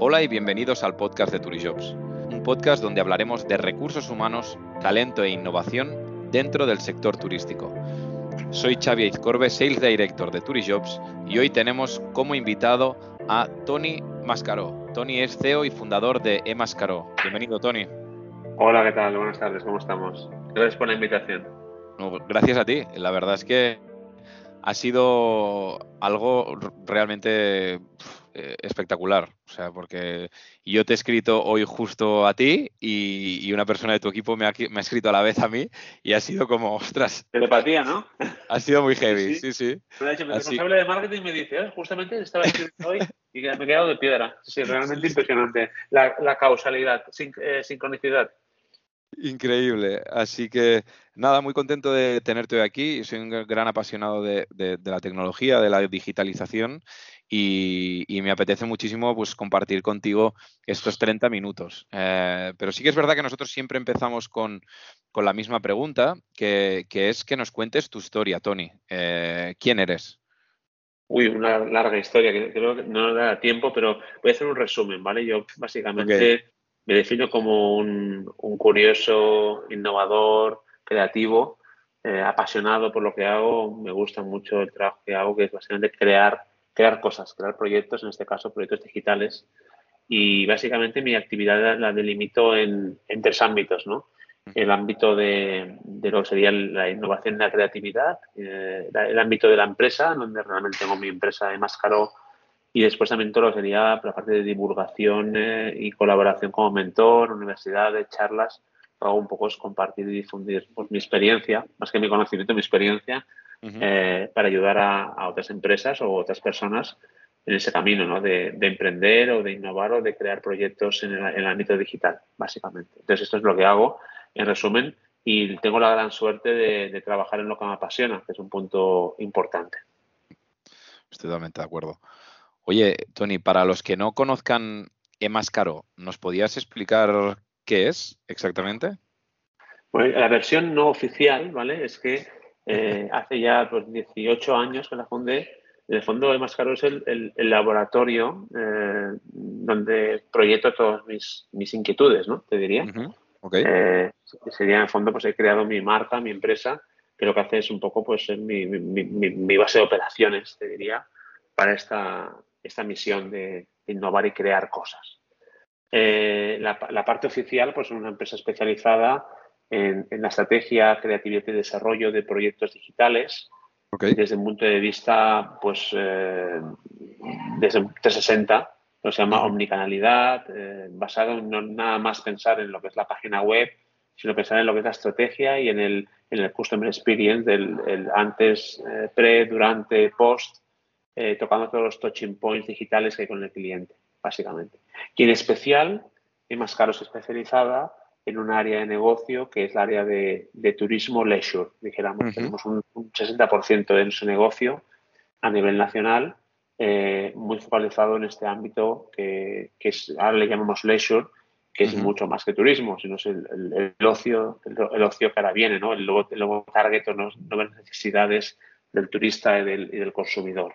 Hola y bienvenidos al podcast de Turijobs, un podcast donde hablaremos de recursos humanos, talento e innovación dentro del sector turístico. Soy Xavi Izcorbe, Sales Director de Turijobs y hoy tenemos como invitado a Tony Mascaró. Tony es CEO y fundador de eMascaró. Bienvenido, Tony. Hola, ¿qué tal? Buenas tardes, ¿cómo estamos? Gracias por la invitación. gracias a ti. La verdad es que ha sido algo realmente eh, espectacular. O sea, porque yo te he escrito hoy justo a ti y, una persona de tu equipo me ha, escrito a la vez a mí y ha sido como, ostras. Telepatía, ¿no? Ha sido muy heavy, sí, sí. Me ha dicho, mi responsable de marketing me dice, eh, justamente estaba escribiendo hoy y me he quedado de piedra. Sí, realmente impresionante. La, causalidad, eh, sincronicidad. Increíble. Así que nada, muy contento de tenerte hoy aquí. Soy un gran apasionado de, la tecnología, de la digitalización y, me apetece muchísimo pues, compartir contigo estos 30 minutos. Eh, pero sí que es verdad que nosotros siempre empezamos con, la misma pregunta, que, es que nos cuentes tu historia, Tony. Eh, ¿Quién eres? Uy, una larga historia que creo que no nos da tiempo, pero voy a hacer un resumen, ¿vale? Yo básicamente me defino como un, curioso, innovador, creativo, eh, apasionado por lo que hago. Me gusta mucho el trabajo que hago, que es básicamente crear, crear cosas, crear proyectos, en este caso proyectos digitales. Y básicamente mi actividad la delimito en, tres ámbitos, ¿no? El ámbito de, lo que sería la innovación y la creatividad, eh, el ámbito de la empresa, donde realmente tengo mi empresa de Máscaro y después también todo lo sería la parte de divulgación eh, y colaboración como mentor, universidades, charlas. Lo que hago un poco es compartir y difundir pues, mi experiencia, más que mi conocimiento, mi experiencia, eh, para ayudar a, otras empresas o otras personas en ese camino ¿no? de, emprender o de innovar o de crear proyectos en el, ámbito digital, básicamente. Entonces, esto es lo que hago en resumen y tengo la gran suerte de, de trabajar en lo que me apasiona, que es un punto importante. Estoy totalmente de acuerdo. Oye, Tony, para los que no conozcan Emascaro, ¿nos podías explicar qué es exactamente? Bueno, la versión no oficial, ¿vale? Es que eh, hace ya pues, 18 años que la fundé. En el fondo, Emascaro es el, laboratorio eh, donde proyecto todas mis, inquietudes, ¿no? Te diría. Eh, sería, en el fondo, pues he creado mi marca, mi empresa, que lo que hace es un poco, pues, mi, mi base de operaciones, te diría, para esta, esta misión de, innovar y crear cosas. Eh, la, parte oficial, pues es una empresa especializada en, la estrategia, creatividad y desarrollo de proyectos digitales. Desde un punto de vista, pues, eh, desde 360, lo se llama omnicanalidad, eh, basado en no nada más pensar en lo que es la página web, sino pensar en lo que es la estrategia y en el, en el customer experience, del el antes, pre, durante, post, eh, tocando todos los touching points digitales que hay con el cliente, básicamente. Y en especial, más es especializada en un área de negocio que es el área de, turismo leisure, dijéramos. Tenemos un, 60% de nuestro negocio a nivel nacional, eh, muy focalizado en este ámbito que, es, ahora le llamamos leisure, que es mucho más que turismo, sino es el, ocio, el, ocio que ahora viene, ¿no? El nuevo, target o las nuevas necesidades del turista y del consumidor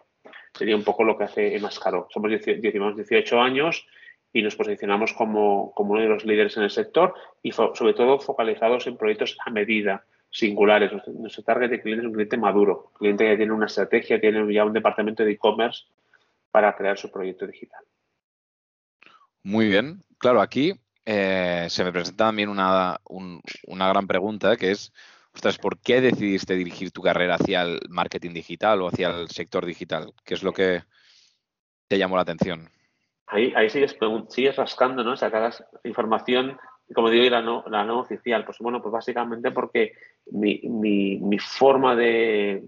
sería un poco lo que hace Emascaro. Somos 18 años y nos posicionamos como, uno de los líderes en el sector y sobre todo focalizados en proyectos a medida, singulares. Nuestro target de cliente es un cliente maduro, un cliente que tiene una estrategia, tiene ya un departamento de e-commerce para crear su proyecto digital. Muy bien. Claro, aquí eh, se me presenta también una, una gran pregunta que es ostras, ¿por qué decidiste dirigir tu carrera hacia el marketing digital o hacia el sector digital? ¿Qué es lo que te llamó la atención? Ahí, ahí sigues, sigues rascando, ¿no? Sacas información, como digo, la no, la no oficial. Pues bueno, pues básicamente porque mi, forma de,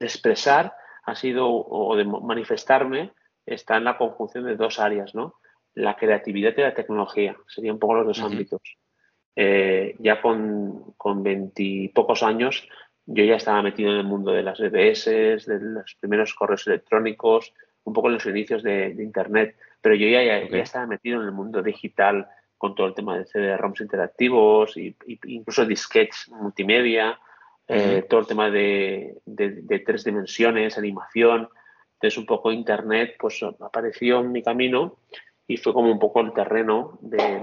expresar ha sido, o de manifestarme, está en la conjunción de dos áreas, ¿no? La creatividad y la tecnología. Serían un poco los dos ámbitos. Eh, ya con, con veintipocos años yo ya estaba metido en el mundo de las EBS, de los primeros correos electrónicos, un poco en los inicios de, Internet, pero yo ya, ya, estaba metido en el mundo digital con todo el tema de CD-ROMs interactivos, y, incluso disquets multimedia, eh, todo el tema de, de, tres dimensiones, animación. Entonces, un poco Internet pues apareció en mi camino y fue como un poco el terreno de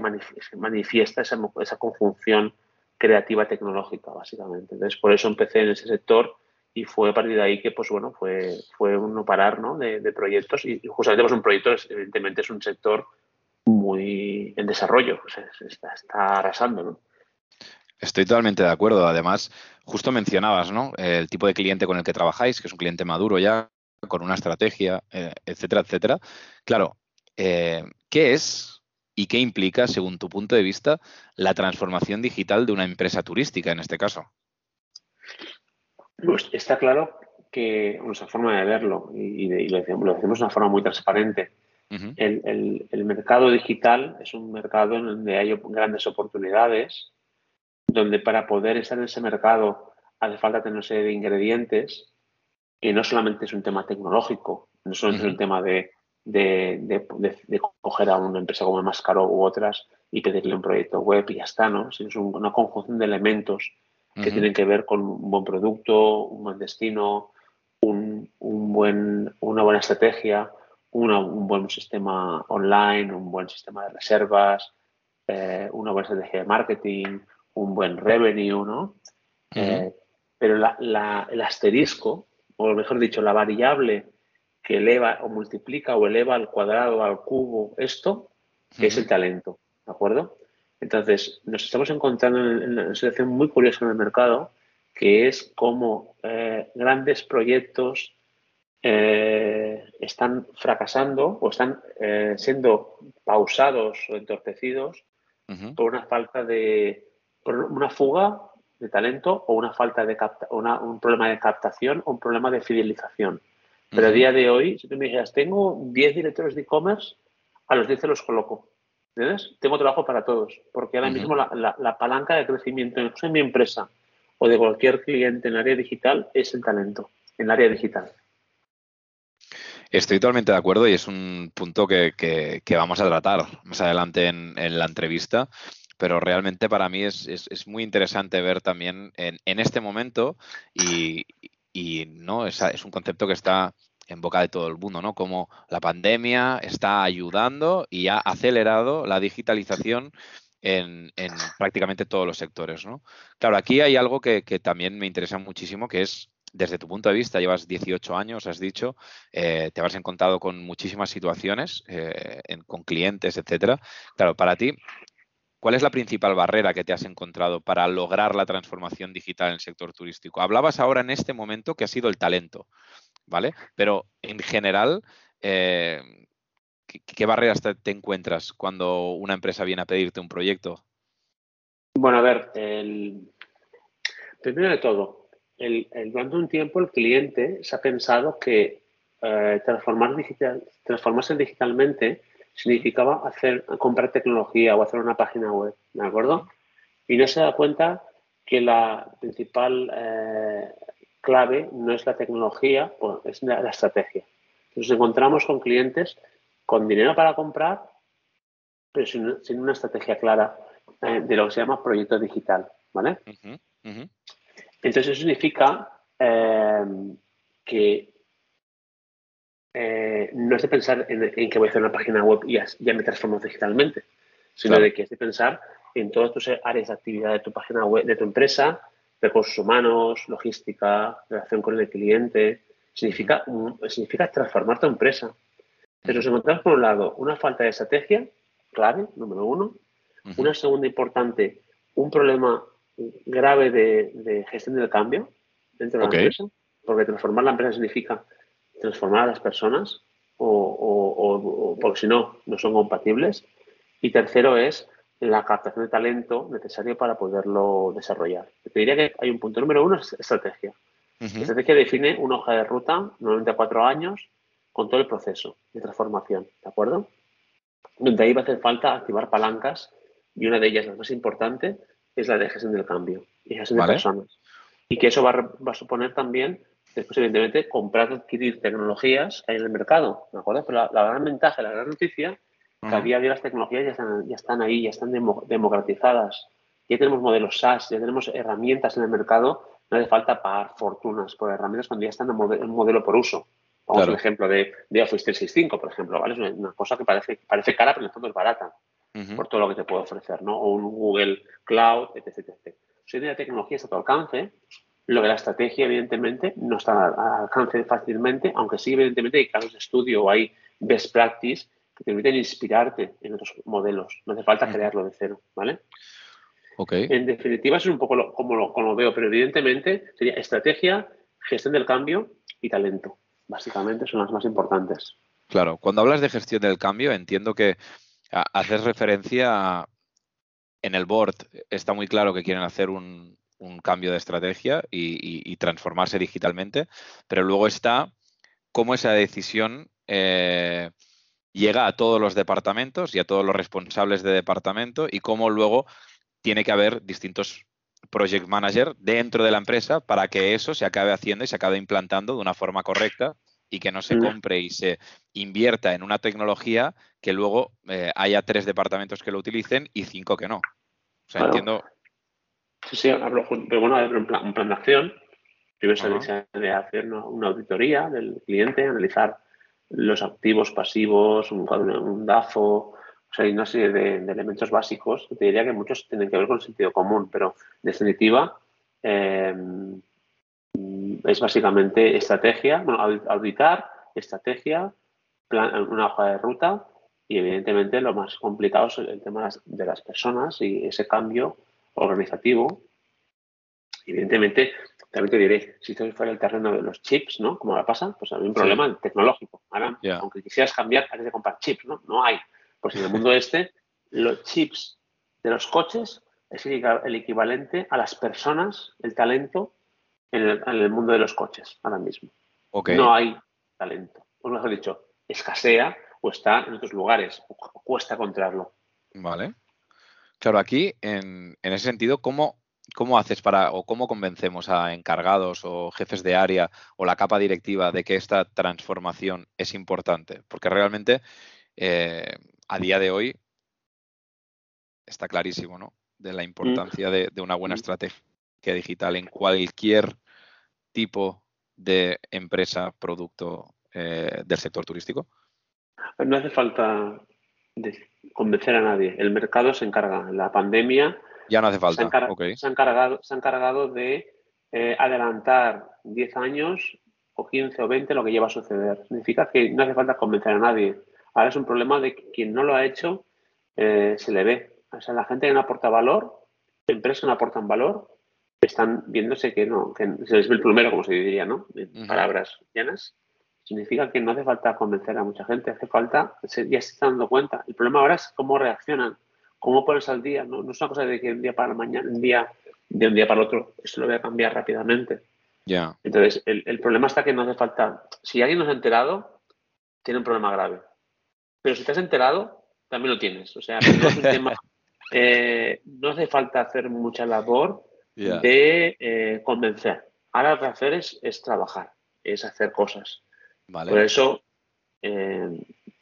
manifiesta esa, esa conjunción creativa tecnológica, básicamente. Entonces, por eso empecé en ese sector y fue a partir de ahí que, pues bueno, fue, fue un no parar. De, proyectos y, justamente pues un proyecto, evidentemente, es un sector muy en desarrollo, está, está, arrasando, ¿no? Estoy totalmente de acuerdo. Además, justo mencionabas, ¿no? El tipo de cliente con el que trabajáis, que es un cliente maduro ya, con una estrategia, eh, etcétera, etcétera. Claro, eh, ¿qué es y qué implica, según tu punto de vista, la transformación digital de una empresa turística en este caso? Pues está claro que nuestra forma de verlo, y, lo, decimos, de una forma muy transparente, el, mercado digital es un mercado en donde hay grandes oportunidades, donde para poder estar en ese mercado hace falta tener una serie de ingredientes, que no solamente es un tema tecnológico, no solamente es un tema de, coger a una empresa como el Mascaro u otras y pedirle un proyecto web y ya está, ¿no? Sino es una conjunción de elementos que tienen que ver con un buen producto, un buen destino, un, buen, una buena estrategia, un buen sistema online, un buen sistema de reservas, eh, una buena estrategia de marketing, un buen revenue, ¿no? Eh, pero el asterisco, o mejor dicho, la variable que eleva o multiplica o eleva al cuadrado, al cubo, esto, que es el talento, ¿de acuerdo? Entonces, nos estamos encontrando en una situación muy curiosa en el mercado, que es cómo eh, grandes proyectos eh, están fracasando o están eh, siendo pausados o entorpecidos por una falta de, por una fuga de talento o una falta de un problema de captación o un problema de fidelización. Pero a día de hoy, si tú me dijeras, tengo 10 directores de e-commerce, a los 10 los coloco. ¿Entiendes? Tengo trabajo para todos, porque ahora mismo la, palanca de crecimiento en mi empresa o de cualquier cliente en el área digital es el talento, en el área digital. Estoy totalmente de acuerdo y es un punto que, vamos a tratar más adelante en, la entrevista, pero realmente para mí es, muy interesante ver también en, este momento y, no es, es un concepto que está en boca de todo el mundo, ¿no? Como la pandemia está ayudando y ha acelerado la digitalización en, prácticamente todos los sectores, ¿no? Claro, aquí hay algo que, también me interesa muchísimo, que es desde tu punto de vista, llevas 18 años, has dicho, eh, te has encontrado con muchísimas situaciones, eh, con clientes, etcétera. Claro, para ti, ¿cuál es la principal barrera que te has encontrado para lograr la transformación digital en el sector turístico? Hablabas ahora en este momento que ha sido el talento. ¿Vale? Pero en general, eh, ¿qué, barreras te, encuentras cuando una empresa viene a pedirte un proyecto? Bueno, a ver, el... primero de todo, el, durante un tiempo el cliente se ha pensado que eh, transformar digital, transformarse digitalmente significaba hacer, comprar tecnología o hacer una página web, ¿de acuerdo? Y no se da cuenta que la principal eh, clave no es la tecnología, pues, es la, estrategia. Nos encontramos con clientes con dinero para comprar, pero sin, una estrategia clara eh, de lo que se llama proyecto digital. ¿vale? Entonces, eso significa eh, que eh, no es de pensar en, que voy a hacer una página web y ya, me transformo digitalmente, sino de que es de pensar en todas tus áreas de actividad de tu página web, de tu empresa, recursos humanos, logística, relación con el cliente. Significa, significa transformar tu empresa. Pero nos encontramos, por un lado, una falta de estrategia, clave, número uno. Una segunda importante, un problema grave de, gestión del cambio dentro de la empresa. Porque transformar la empresa significa transformar a las personas o, o porque si no, no son compatibles. Y tercero es la captación de talento necesario para poderlo desarrollar. Te diría que hay un punto número uno, es estrategia. La estrategia define una hoja de ruta, normalmente a cuatro años, con todo el proceso de transformación, ¿de acuerdo? Donde ahí va a hacer falta activar palancas y una de ellas, la más importante, es la de gestión del cambio y gestión de personas. Y que eso va a, suponer también, después, evidentemente, comprar, adquirir tecnologías que hay en el mercado, ¿de acuerdo? Pero la, la gran ventaja, la gran noticia a día de las tecnologías ya están, ya están ahí, ya están democratizadas. Ya tenemos modelos SaaS, ya tenemos herramientas en el mercado. No hace falta pagar fortunas por herramientas cuando ya están en modelo por uso. Vamos un ejemplo de, de, Office 365, por ejemplo, ¿vale? Es una, cosa que parece, parece cara, pero en el fondo es barata por todo lo que te puede ofrecer, ¿no? O un Google Cloud, etc. etc. Si la tecnología está a tu alcance, lo que la estrategia, evidentemente, no está al alcance fácilmente, aunque sí, evidentemente, hay casos de estudio o hay best practice que te permiten inspirarte en otros modelos. No hace falta crearlo de cero, ¿vale? Okay. En definitiva, eso es un poco como, lo, como lo veo, pero evidentemente sería estrategia, gestión del cambio y talento. Básicamente son las más importantes. Claro, cuando hablas de gestión del cambio, entiendo que haces referencia a, en el board está muy claro que quieren hacer un, cambio de estrategia y, transformarse digitalmente, pero luego está cómo esa decisión eh, llega a todos los departamentos y a todos los responsables de departamento y cómo luego tiene que haber distintos project manager dentro de la empresa para que eso se acabe haciendo y se acabe implantando de una forma correcta y que no se compre y se invierta en una tecnología que luego eh, haya tres departamentos que lo utilicen y cinco que no. O sea, entiendo. Sí, sí, hablo, pero bueno, un plan, un plan de acción. Primero se de hacer una, auditoría del cliente, analizar los activos, pasivos, un, un DAFO, o sea, hay una serie de, elementos básicos. Te diría que muchos tienen que ver con el sentido común, pero en definitiva, eh, es básicamente estrategia, bueno, auditar, estrategia, una hoja de ruta y evidentemente lo más complicado es el tema de las personas y ese cambio organizativo. Evidentemente, también te diré, si esto fuera el terreno de los chips, ¿no? Como ahora pasa, pues hay un problema tecnológico. Ahora, aunque quisieras cambiar, hay que comprar chips, ¿no? No hay. Pues en el mundo este, los chips de los coches es el equivalente a las personas, el talento en el, mundo de los coches ahora mismo. No hay talento. O mejor dicho, escasea o está en otros lugares, o cuesta encontrarlo. Vale. Claro, aquí, en, ese sentido, ¿cómo, ¿cómo haces para o cómo convencemos a encargados o jefes de área o la capa directiva de que esta transformación es importante? Porque realmente eh, a día de hoy está clarísimo, ¿no? De la importancia de, una buena mm. estrategia digital en cualquier tipo de empresa, producto eh, del sector turístico? No hace falta convencer a nadie. El mercado se encarga. La pandemia. Ya no hace falta. Se, ha encargado, se encargado de eh, adelantar 10 años o 15 o 20 lo que lleva a suceder. Significa que no hace falta convencer a nadie. Ahora es un problema de que quien no lo ha hecho eh, se le ve. O sea, la gente que no aporta valor, empresas que no aportan valor, están viéndose que no, que se les ve el plumero, como se diría, ¿no? En palabras llanas. Significa que no hace falta convencer a mucha gente, hace falta, ya se están dando cuenta. El problema ahora es cómo reaccionan, cómo pones al día. No, es una cosa de que un día para mañana, un día, de un día para el otro, esto lo voy a cambiar rápidamente. Ya. Entonces, el, problema está que no hace falta. Si alguien no se ha enterado, tiene un problema grave. Pero si te has enterado, también lo tienes. O sea, no es un tema. Eh, no hace falta hacer mucha labor de eh, convencer. Ahora lo que hacer es, trabajar, es hacer cosas. Por eso eh,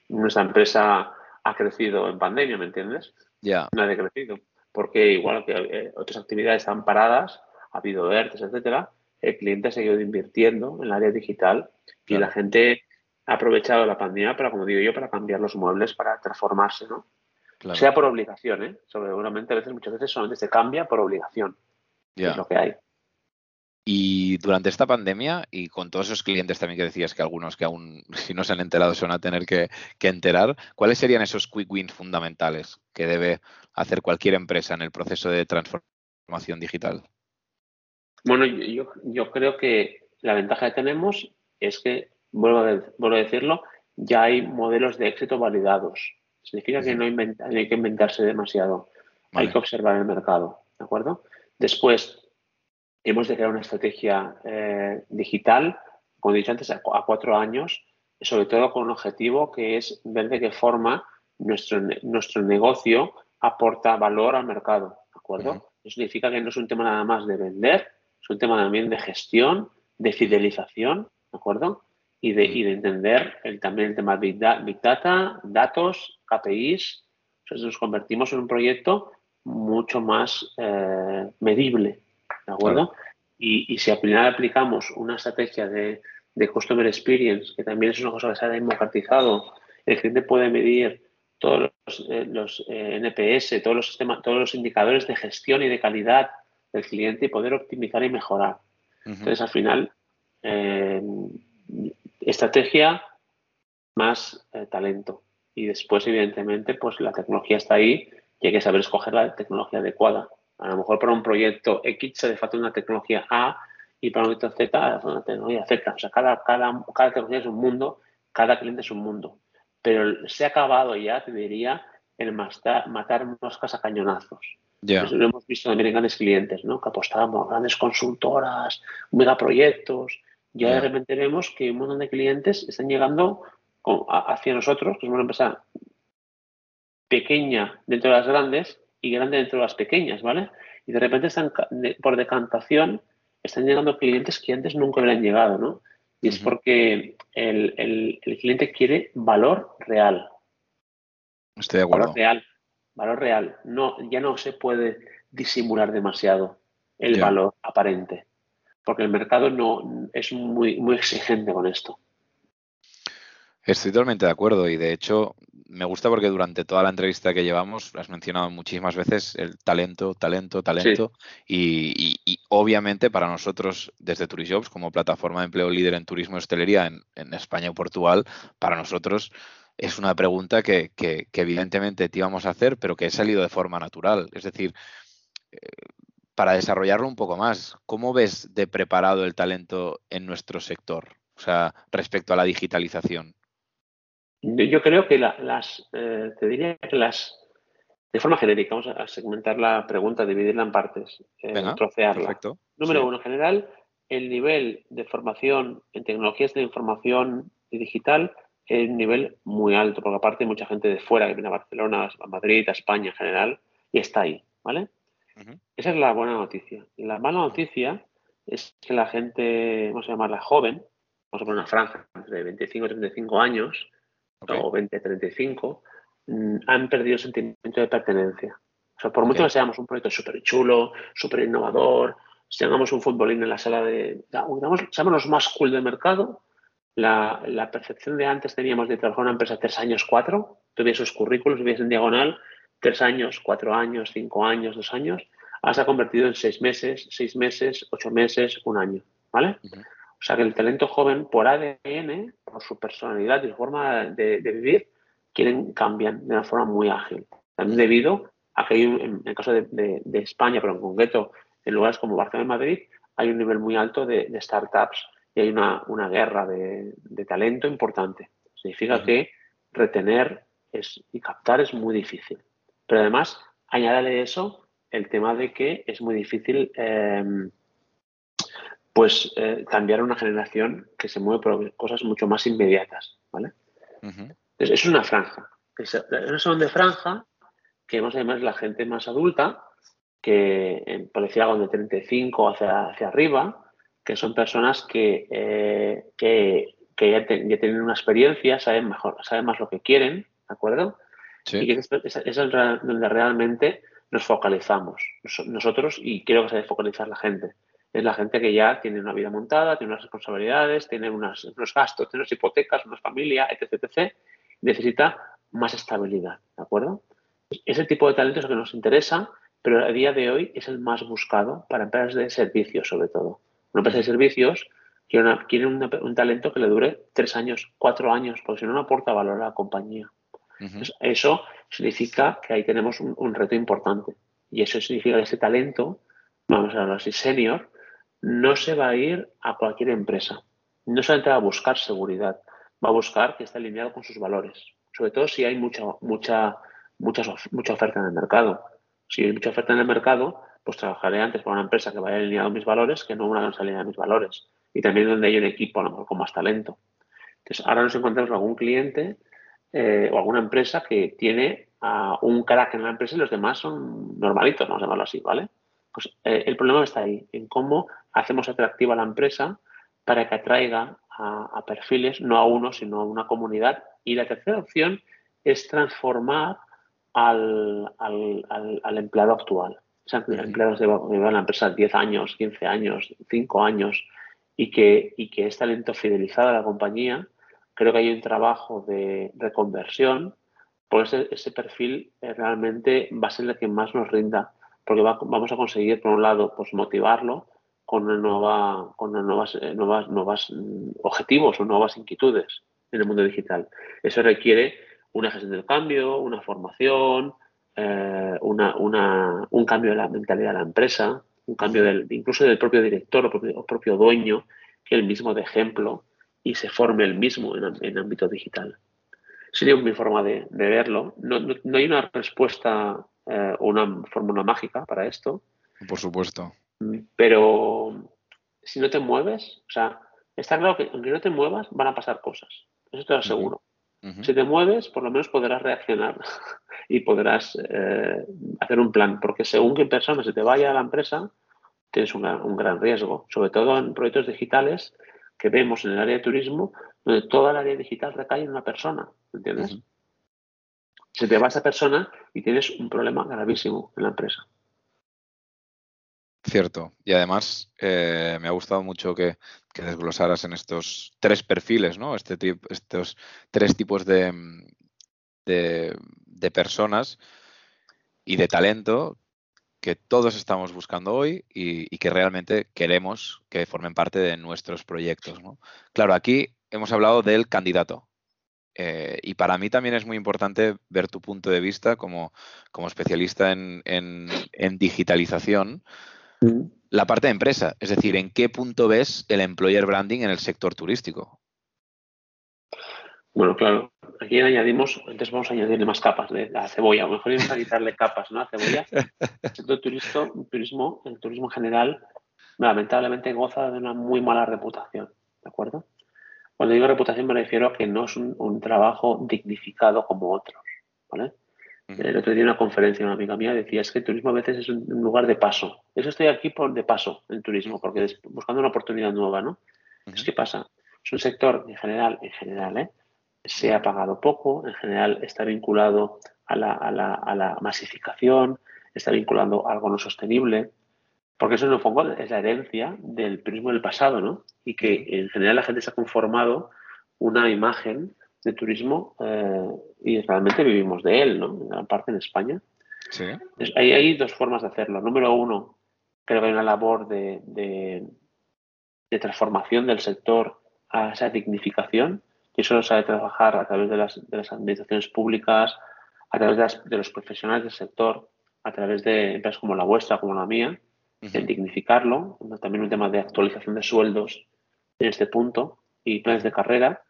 nuestra empresa ha crecido en pandemia, ¿me entiendes? Ya. No ha decrecido. Porque igual que eh, otras actividades están paradas, ha habido ERTES, etcétera, el cliente ha seguido invirtiendo en el área digital y la gente ha aprovechado la pandemia para, como digo yo, para cambiar los muebles, para transformarse, ¿no? Sea por obligación, ¿eh? Seguramente a veces, muchas veces solamente se cambia por obligación. Es lo que hay. Y durante esta pandemia y con todos esos clientes también que decías que algunos que aún si no se han enterado se van a tener que, enterar, ¿cuáles serían esos quick wins fundamentales que debe hacer cualquier empresa en el proceso de transformación digital? Bueno, yo, creo que la ventaja que tenemos es que, vuelvo a, decirlo, ya hay modelos de éxito validados. Significa que no, hay que inventarse demasiado. Hay que observar el mercado, ¿de acuerdo? Después, hemos de crear una estrategia eh, digital, como he dicho antes, a, cuatro años, sobre todo con un objetivo que es ver de qué forma nuestro, nuestro negocio aporta valor al mercado. ¿De acuerdo? Eso significa que no es un tema nada más de vender, es un tema también de gestión, de fidelización, ¿de acuerdo? Y de, y de entender el, también el tema Big, Big Data, datos, KPIs. Entonces nos convertimos en un proyecto mucho más eh, medible, ¿de acuerdo? Y, si al final aplicamos una estrategia de, de Customer Experience, que también es una cosa que se ha democratizado. El cliente puede medir todos los, eh, NPS, todos los sistemas, todos los indicadores de gestión y de calidad del cliente y poder optimizar y mejorar. Entonces, al final, eh, estrategia más eh, talento. Y después, evidentemente, pues la tecnología está ahí y hay que saber escoger la tecnología adecuada. A lo mejor para un proyecto X se le falta una tecnología A y para un proyecto Z una tecnología Z. O sea, cada, cada, cada tecnología es un mundo, cada cliente es un mundo. Pero se ha acabado ya, te diría, el matar, matar moscas a cañonazos. Eso lo hemos visto también en grandes clientes, ¿no? Que apostábamos grandes consultoras, megaproyectos. Ya de repente vemos que un montón de clientes están llegando hacia nosotros, que es una empresa pequeña dentro de las grandes y grande dentro de las pequeñas, ¿vale? Y de repente están por decantación están llegando clientes que antes nunca habían llegado, ¿no? Y es porque el, cliente quiere valor real. Estoy de acuerdo. Valor real. Valor real. No, ya no se puede disimular demasiado el valor aparente. Porque el mercado no es muy, muy exigente con esto. Estoy totalmente de acuerdo y de hecho me gusta porque durante toda la entrevista que llevamos has mencionado muchísimas veces el talento, talento, talento y, obviamente para nosotros desde Turisjobs como plataforma de empleo líder en turismo y hostelería en, España y Portugal, para nosotros es una pregunta que, evidentemente te íbamos a hacer pero que ha salido de forma natural. Es decir, eh, para desarrollarlo un poco más, ¿cómo ves de preparado el talento en nuestro sector? O sea, respecto a la digitalización. Yo creo que las, eh, te diría que las, de forma genérica, vamos a segmentar la pregunta, dividirla en partes, eh, trocearla. Número uno, en general, el nivel de formación en tecnologías de información y digital es un nivel muy alto, porque aparte hay mucha gente de fuera que viene a Barcelona, a Madrid, a España en general, y está ahí, ¿vale? Esa es la buena noticia. La mala noticia es que la gente, vamos a llamarla joven, vamos a poner una franja de 25 y 35 años, o 20, 35, mm, han perdido el sentimiento de pertenencia. O sea, por mucho que seamos un proyecto súper chulo, súper innovador, si tengamos un futbolín en la sala de... seamos los más cool del mercado, la, percepción de antes teníamos de trabajar en una empresa tres años, cuatro, tuviese sus currículos, vivías en diagonal, tres años, cuatro años, cinco años, dos años, ahora se ha convertido en seis meses, seis meses, ocho meses, un año, ¿vale? O sea que el talento joven, por ADN, por su personalidad y su forma de, vivir, quieren cambiar de una forma muy ágil. También debido a que hay, en el caso de, España, pero en concreto en lugares como Barcelona y Madrid, hay un nivel muy alto de, startups y hay una, guerra de, talento importante. Significa que retener es, y captar es muy difícil. Pero además, añádale eso el tema de que es muy difícil eh, pues eh, cambiar una generación que se mueve por cosas mucho más inmediatas, ¿vale? Entonces, es una franja. Es una segunda franja que más además la gente más adulta, que por decir algo de 35 hacia, hacia arriba, que son personas que, eh, que, ya, tienen una experiencia, saben mejor, saben más lo que quieren, ¿de acuerdo? Y que es, es, donde realmente nos focalizamos nosotros y creo que se debe focalizar la gente es la gente que ya tiene una vida montada, tiene unas responsabilidades, tiene unos gastos, tiene unas hipotecas, una familia, etc, etc. Necesita más estabilidad, ¿de acuerdo? Ese tipo de talento es lo que nos interesa, pero a día de hoy es el más buscado para empresas de servicios, sobre todo. Una empresa de servicios quiere, un talento que le dure tres años, cuatro años, porque si no, no aporta valor a la compañía. eso significa que ahí tenemos un, un, reto importante. Y eso significa que ese talento, vamos a hablar así, senior, no se va a ir a cualquier empresa. No solamente va a buscar seguridad, va a buscar que esté alineado con sus valores. Sobre todo si hay mucha, mucha, mucha, mucha oferta en el mercado. Si hay mucha oferta en el mercado, pues trabajaré antes para una empresa que vaya alineado a mis valores que no una que no alinea a mis valores. Y también donde hay un equipo, a lo mejor con más talento. Entonces, ahora nos encontramos con algún cliente eh, o alguna empresa que tiene a un crack en la empresa y los demás son normalitos, vamos a llamarlo así, ¿vale? Pues eh, el problema está ahí, en cómo hacemos atractiva la empresa para que atraiga a, perfiles, no a uno, sino a una comunidad. Y la tercera opción es transformar al, empleado actual. O sea, empleados de la empresa 10 años, 15 años, 5 años, y que, y que es talento fidelizado a la compañía, creo que hay un trabajo de reconversión, por ese, ese perfil eh, realmente va a ser el que más nos rinda, porque vamos a conseguir, por un lado, pues motivarlo con, una nueva, con nuevas, eh, nuevas, nuevas mm, objetivos o nuevas inquietudes en el mundo digital. Eso requiere una gestión del cambio, una formación, eh, una, una, un cambio de la mentalidad de la empresa, un cambio del, incluso del propio director o propio, propio dueño, que el mismo de ejemplo y se forme el mismo en, en ámbito digital. Sería mi forma de, de verlo. No, no, no, hay una respuesta o eh, una fórmula mágica para esto. Por supuesto. Pero si no te mueves, o sea, está claro que aunque no te muevas, van a pasar cosas. Eso te lo aseguro. Uh -huh. Si te mueves, por lo menos podrás reaccionar y podrás eh, hacer un plan, porque según qué persona se te vaya a la empresa, tienes una, un gran riesgo, sobre todo en proyectos digitales que vemos en el área de turismo, donde toda el área digital recae en una persona, ¿entiendes? Uh -huh. Se te va esa persona y tienes un problema gravísimo en la empresa. Cierto. Y además eh, me ha gustado mucho que, que, desglosaras en estos tres perfiles, ¿no? Este tip, estos tres tipos de, de, personas y de talento que todos estamos buscando hoy y, y, que realmente queremos que formen parte de nuestros proyectos. ¿no? Claro, aquí hemos hablado del candidato. Eh, y para mí también es muy importante ver tu punto de vista como, como especialista en, en digitalización la parte de empresa, es decir, ¿en qué punto ves el employer branding en el sector turístico? Bueno, claro, aquí añadimos, entonces vamos a añadirle más capas de la cebolla, mejor vamos a quitarle capas ¿no? a cebolla. El sector turismo, turismo, el turismo en general, lamentablemente goza de una muy mala reputación, ¿de acuerdo? Cuando digo reputación me refiero a que no es un, un trabajo dignificado como otros, ¿vale? El otro día en una conferencia una amiga mía decía es que el turismo a veces es un lugar de paso. Eso estoy aquí por de paso en turismo, porque es buscando una oportunidad nueva, ¿no? Uh -huh. Es que pasa, es un sector en general, en general, ¿eh? se ha pagado poco, en general está vinculado a la, a la, a la masificación, está vinculado a algo no sostenible, porque eso en el fondo es la herencia del turismo del pasado, ¿no? Y que en general la gente se ha conformado una imagen de turismo eh, y realmente vivimos de él, ¿no? En gran parte en España. Sí. Entonces, hay, hay, dos formas de hacerlo. Número uno, creo que hay una labor de, de, de transformación del sector a esa dignificación, y eso lo sabe trabajar a través de las, de las administraciones públicas, a través de, las, de, los profesionales del sector, a través de empresas como la vuestra, como la mía, uh -huh. en dignificarlo, también un tema de actualización de sueldos en este punto y planes de carrera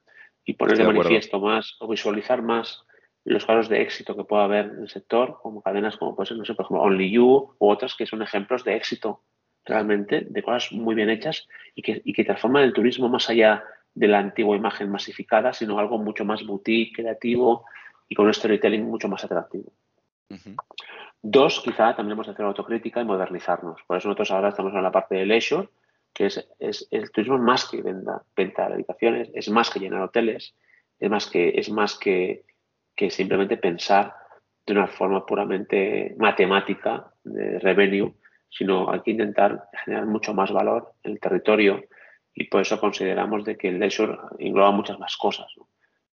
y poner de, de manifiesto más o visualizar más los casos de éxito que pueda haber en el sector, como cadenas como puede ser, no sé, por ejemplo, Only You u otras que son ejemplos de éxito realmente, de cosas muy bien hechas y que, y que transforman el turismo más allá de la antigua imagen masificada, sino algo mucho más boutique, creativo y con un storytelling mucho más atractivo. Uh -huh. Dos, quizá también hemos de hacer autocrítica y modernizarnos. Por eso nosotros ahora estamos en la parte de leisure, que es, es, el turismo es más que venta, de habitaciones, es más que llenar hoteles, es más que, es más que, que simplemente pensar de una forma puramente matemática de revenue, sino hay que intentar generar mucho más valor en el territorio y por eso consideramos de que el leisure engloba muchas más cosas.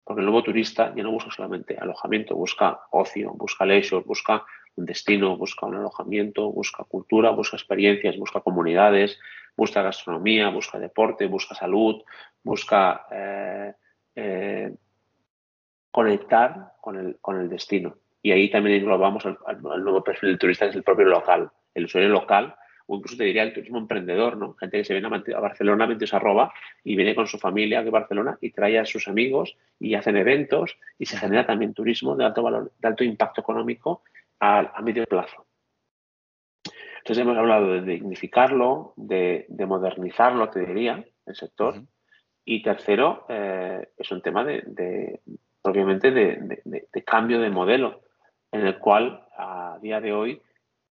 Porque el nuevo turista ya no busca solamente alojamiento, busca ocio, busca leisure, busca un destino, busca un alojamiento, busca cultura, busca experiencias, busca comunidades, busca gastronomía, busca deporte, busca salud, busca eh, eh, conectar con el, con el destino. Y ahí también englobamos el, nuevo perfil del turista, que es el propio local. El usuario local, o incluso te diría el turismo emprendedor, ¿no? Gente que se viene a Barcelona, Ventos arroba, y viene con su familia de Barcelona y trae a sus amigos y hacen eventos y se genera también turismo de alto valor, de alto impacto económico a medio plazo. Entonces hemos hablado de dignificarlo, de, de modernizarlo, te diría, el sector. Uh -huh. Y tercero, eh, es un tema de, de obviamente, de, de, cambio de modelo, en el cual a día de hoy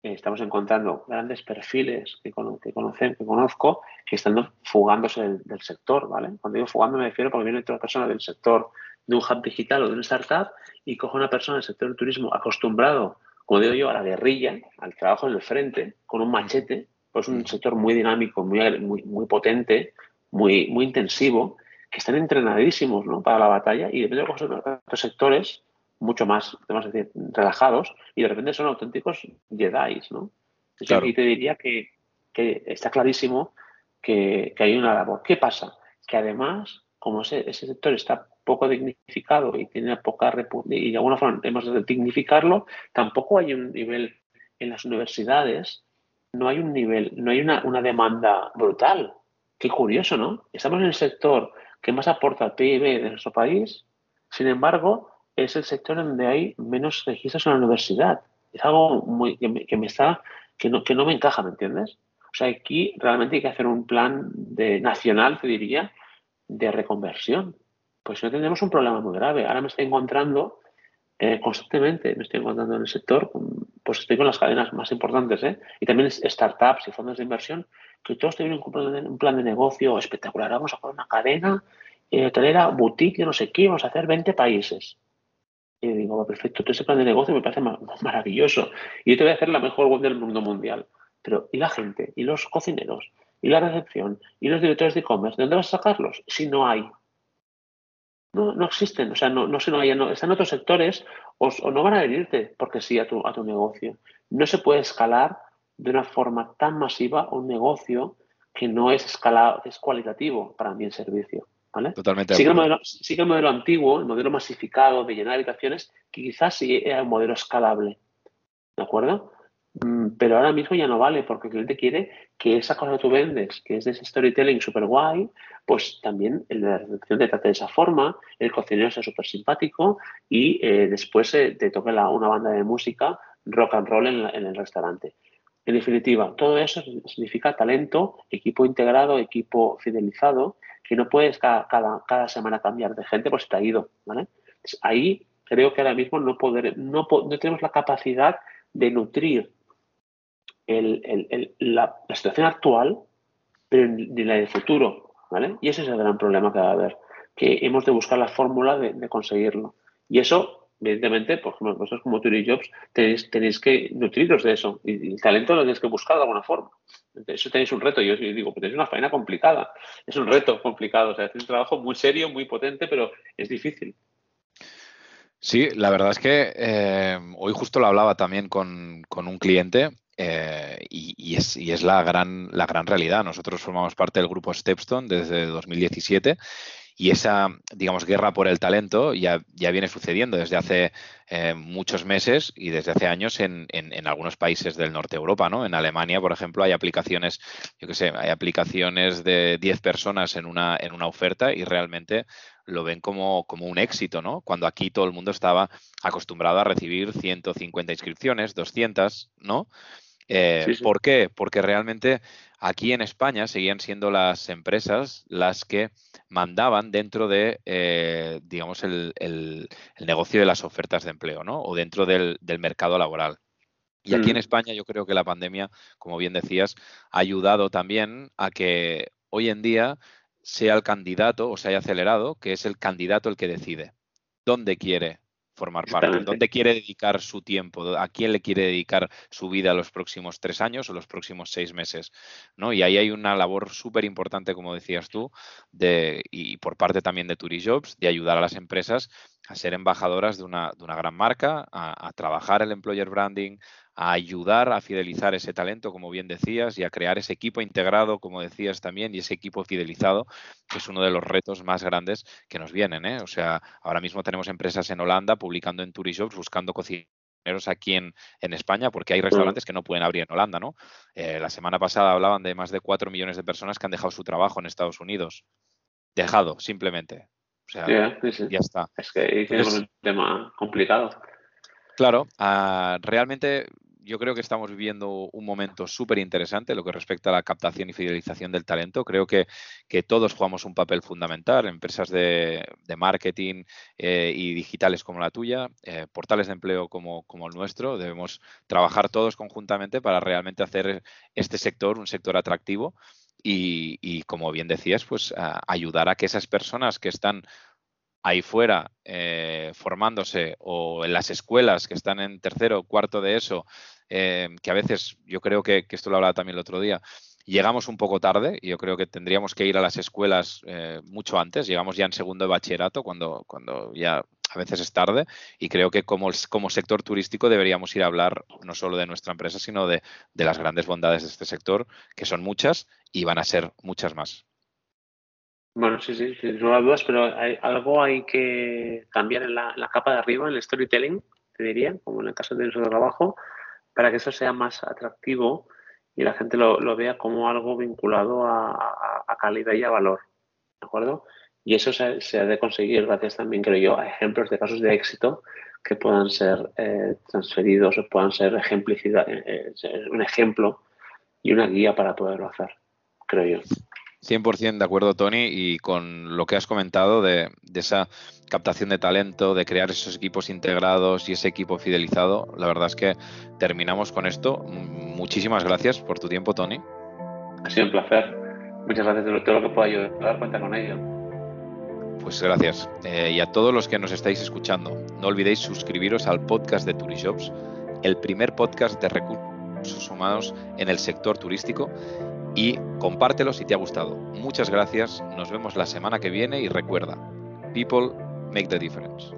eh, estamos encontrando grandes perfiles que, con, que, conocen, que conozco que están fugándose del, del, sector, ¿vale? Cuando digo fugando me refiero porque viene otra persona del sector de un hub digital o de una startup y coge una persona del sector del turismo acostumbrado como digo yo, a la guerrilla, al trabajo en el frente, con un machete, pues un sector muy dinámico, muy, muy, muy potente, muy, muy intensivo, que están entrenadísimos ¿no? para la batalla y de repente otros sectores mucho más, podemos decir, relajados y de repente son auténticos Jedi, ¿no? Y te diría que, está clarísimo que, hay una labor. ¿Qué pasa? Que además, como ese, ese sector está poco dignificado y tiene poca y de alguna forma hemos de dignificarlo, tampoco hay un nivel en las universidades, no hay un nivel, no hay una, demanda brutal. Qué curioso, ¿no? Estamos en el sector que más aporta al PIB de nuestro país, sin embargo, es el sector donde hay menos registros en la universidad. Es algo muy, que, me, está, que no, que no me encaja, ¿me entiendes? O sea, aquí realmente hay que hacer un plan de, nacional, te diría, de reconversión. Pues no tenemos un problema muy grave. Ahora me estoy encontrando eh, constantemente, me estoy encontrando en el sector, pues estoy con las cadenas más importantes, ¿eh? y también startups y fondos de inversión, que todos tienen un plan de, negocio espectacular. Vamos a poner una cadena eh, boutique, no sé qué, vamos a hacer 20 países. Y digo, perfecto, todo ese plan de negocio me parece maravilloso. Y yo te voy a hacer la mejor web del mundo mundial. Pero, ¿y la gente? ¿Y los cocineros? ¿Y la recepción? ¿Y los directores de e-commerce? ¿De dónde vas a sacarlos? Si no hay. No, no existen. O sea, no, no, no, hay, no están otros sectores o, no van a venirte porque sí a tu, a tu negocio. No se puede escalar de una forma tan masiva un negocio que no es escalado, es cualitativo para mí el servicio. Totalmente. Sigue el, modelo, sigue el modelo antiguo, el modelo masificado de llenar habitaciones, que quizás sí era un modelo escalable. ¿De acuerdo? Mm, pero ahora mismo ya no vale porque el cliente quiere que esa cosa que tú vendes, que es de ese storytelling super guay, pues también la recepción te trate de esa forma, el cocinero sea súper simpático y eh, después eh, te toque una banda de música rock and roll en, en, el restaurante. En definitiva, todo eso significa talento, equipo integrado, equipo fidelizado que no puedes cada, cada, semana cambiar de gente, pues te ha ido, ¿vale? ahí creo que ahora mismo no, poder, no, no tenemos la capacidad de nutrir la, situación actual, pero ni la del futuro, ¿vale? Y ese es el gran problema que va a haber, que hemos de buscar la fórmula de, conseguirlo. Y eso, evidentemente, por ejemplo, vosotros como Turi Jobs tenéis, tenéis que nutriros de eso y el talento lo tenéis que buscar de alguna forma. Eso tenéis un reto. Yo digo, pues es una faena complicada. Es un reto complicado. O sea, es un trabajo muy serio, muy potente, pero es difícil. Sí, la verdad es que eh, hoy justo lo hablaba también con, un cliente eh, y, es, y, es, la gran, la gran realidad. Nosotros formamos parte del grupo Stepstone desde 2017 y esa, digamos, guerra por el talento ya, ya viene sucediendo desde hace eh, muchos meses y desde hace años en, en, algunos países del norte de Europa, ¿no? En Alemania, por ejemplo, hay aplicaciones, yo qué sé, hay aplicaciones de 10 personas en una, en una oferta y realmente lo ven como, como un éxito, ¿no? Cuando aquí todo el mundo estaba acostumbrado a recibir 150 inscripciones, 200, ¿no? Eh, ¿Por qué? Porque realmente aquí en España seguían siendo las empresas las que mandaban dentro de, eh, digamos, el, negocio de las ofertas de empleo, ¿no? O dentro del, mercado laboral. Y aquí en mm. España yo creo que la pandemia, como bien decías, ha ayudado también a que hoy en día sea el candidato o se haya acelerado, que es el candidato el que decide dónde quiere formar parte, dónde quiere dedicar su tiempo, a quién le quiere dedicar su vida los próximos tres años o los próximos seis meses. ¿no? Y ahí hay una labor súper importante, como decías tú, de, y por parte también de Turijobs, de ayudar a las empresas a ser embajadoras de una, de una gran marca, a, a trabajar el employer branding, a ayudar a fidelizar ese talento, como bien decías, y a crear ese equipo integrado, como decías también, y ese equipo fidelizado, que es uno de los retos más grandes que nos vienen. ¿eh? O sea, ahora mismo tenemos empresas en Holanda publicando en Turishops buscando cocineros aquí en, España, porque hay restaurantes que no pueden abrir en Holanda, ¿no? Eh, la semana pasada hablaban de más de 4 millones de personas que han dejado su trabajo en Estados Unidos. Dejado, simplemente. O sea, ya está. Es que es un tema complicado. Claro, ah, realmente yo creo que estamos viviendo un momento súper interesante lo que respecta a la captación y fidelización del talento. Creo que, todos jugamos un papel fundamental, empresas de, marketing eh, y digitales como la tuya, eh, portales de empleo como, como, el nuestro. Debemos trabajar todos conjuntamente para realmente hacer este sector un sector atractivo y, como bien decías, pues ayudar a que esas personas que están ahí fuera eh, formándose o en las escuelas que están en tercero o cuarto de eso, eh, que a veces yo creo que, esto lo hablaba también el otro día, Llegamos un poco tarde yo creo que tendríamos que ir a las escuelas eh, mucho antes. Llegamos ya en segundo de bachillerato cuando, cuando ya a veces es tarde y creo que como, como sector turístico deberíamos ir a hablar no solo de nuestra empresa, sino de, de las grandes bondades de este sector, que son muchas y van a ser muchas más. Bueno, sí, sí, sin dudas, pero hay, algo hay que cambiar en la, capa de arriba, en el storytelling, te diría, como en el caso de nuestro trabajo, para que eso sea más atractivo y la gente lo, vea como algo vinculado a, calidad y a valor. ¿De acuerdo? Y eso se, ha de conseguir gracias también, creo yo, a ejemplos de casos de éxito que puedan ser eh, transferidos o puedan ser ejemplicidad, eh, eh, un ejemplo y una guía para poderlo hacer, creo yo. 100% de acuerdo, Tony, y con lo que has comentado de, esa captación de talento, de crear esos equipos integrados y ese equipo fidelizado, la verdad es que terminamos con esto. Muchísimas gracias por tu tiempo, Tony. Ha sido un placer. Muchas gracias por todo lo que pueda ayudar. Cuenta con ello. Pues gracias. Eh, y a todos los que nos estáis escuchando, no olvidéis suscribiros al podcast de Turishops, el primer podcast de recursos humanos en el sector turístico y compártelo si te ha gustado. Muchas gracias, nos vemos la semana que viene y recuerda, people make the difference.